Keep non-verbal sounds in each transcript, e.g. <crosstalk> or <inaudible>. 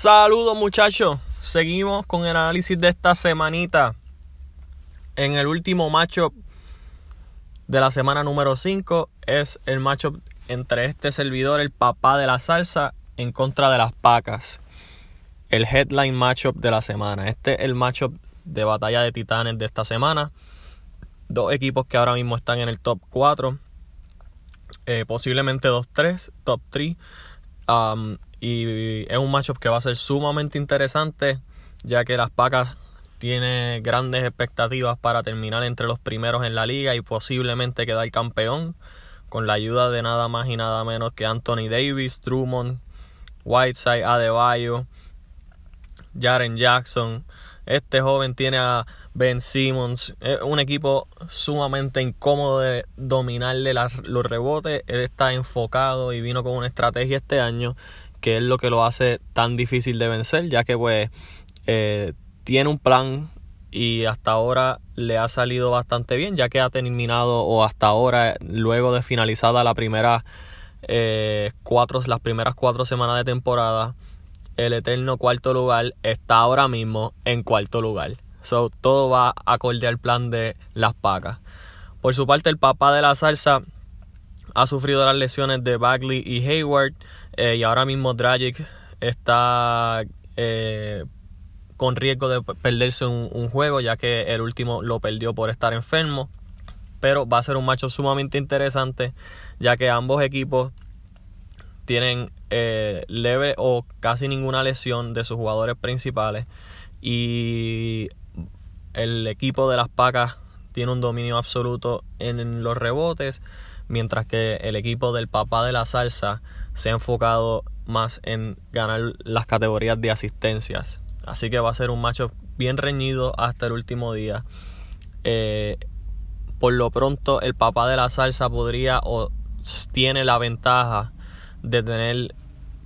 Saludos muchachos, seguimos con el análisis de esta semanita. En el último matchup de la semana número 5 es el matchup entre este servidor, el papá de la salsa, en contra de las pacas. El headline matchup de la semana. Este es el matchup de batalla de titanes de esta semana. Dos equipos que ahora mismo están en el top 4. Eh, posiblemente 2-3, top 3. Y es un matchup que va a ser sumamente interesante, ya que las Pacas tiene grandes expectativas para terminar entre los primeros en la liga y posiblemente quedar campeón, con la ayuda de nada más y nada menos que Anthony Davis, Drummond, Whiteside, Adebayo, Jaren Jackson. Este joven tiene a Ben Simmons. Es un equipo sumamente incómodo de dominarle los rebotes. Él está enfocado y vino con una estrategia este año que es lo que lo hace tan difícil de vencer, ya que pues eh, tiene un plan y hasta ahora le ha salido bastante bien, ya que ha terminado o hasta ahora, luego de finalizada la primera eh, cuatro, las primeras cuatro semanas de temporada, el eterno cuarto lugar está ahora mismo en cuarto lugar. So, todo va acorde al plan de las pacas. Por su parte, el papá de la salsa ha sufrido las lesiones de Bagley y Hayward. Eh, y ahora mismo Dragic está eh, con riesgo de perderse un, juego, ya que el último lo perdió por estar enfermo. Pero va a ser un macho sumamente interesante, ya que ambos equipos tienen eh, leve o casi ninguna lesión de sus jugadores principales. Y el equipo de las Pacas tiene un dominio absoluto en los rebotes, mientras que el equipo del papá de la salsa se ha enfocado más en ganar las categorías de asistencias. Así que va a ser un macho bien reñido hasta el último día. Eh, por lo pronto, el papá de la salsa podría o tiene la ventaja de tener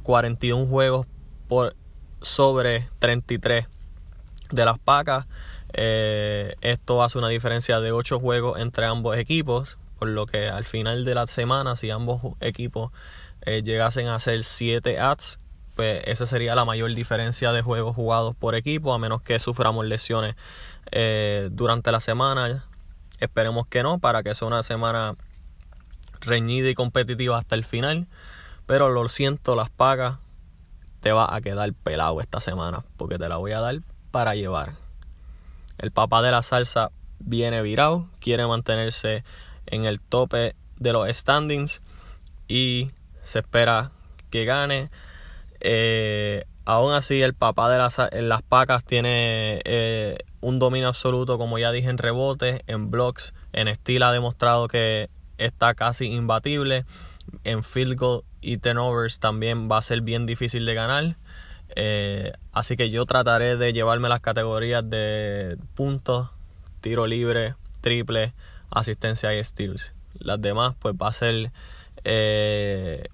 41 juegos por sobre 33 de las pacas. Eh, esto hace una diferencia de 8 juegos entre ambos equipos, por lo que al final de la semana, si ambos equipos eh, llegasen a hacer 7 ads, pues esa sería la mayor diferencia de juegos jugados por equipo, a menos que suframos lesiones eh, durante la semana. Esperemos que no, para que sea una semana reñida y competitiva hasta el final. Pero lo siento, las pagas te va a quedar pelado esta semana, porque te la voy a dar para llevar. El papá de la salsa viene virado, quiere mantenerse en el tope de los standings y se espera que gane. Eh, aún así, el papá de las, pacas tiene eh, un dominio absoluto, como ya dije, en rebotes, en blocks, en estilo ha demostrado que está casi imbatible. En field goal y turnovers también va a ser bien difícil de ganar. Eh, así que yo trataré de llevarme las categorías de puntos, tiro libre, triple, asistencia y steals. Las demás, pues va a ser eh,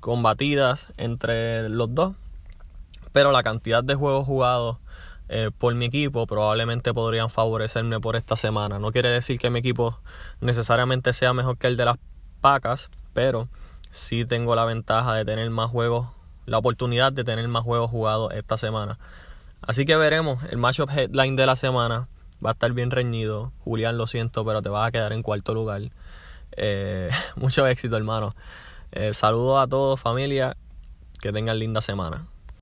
combatidas entre los dos. Pero la cantidad de juegos jugados eh, por mi equipo probablemente podrían favorecerme por esta semana. No quiere decir que mi equipo necesariamente sea mejor que el de las Pacas, pero sí tengo la ventaja de tener más juegos, la oportunidad de tener más juegos jugados esta semana. Así que veremos el matchup headline de la semana. Va a estar bien reñido. Julián, lo siento, pero te vas a quedar en cuarto lugar. Eh, <laughs> mucho éxito, hermano. Eh, saludos a todos, familia. Que tengan linda semana.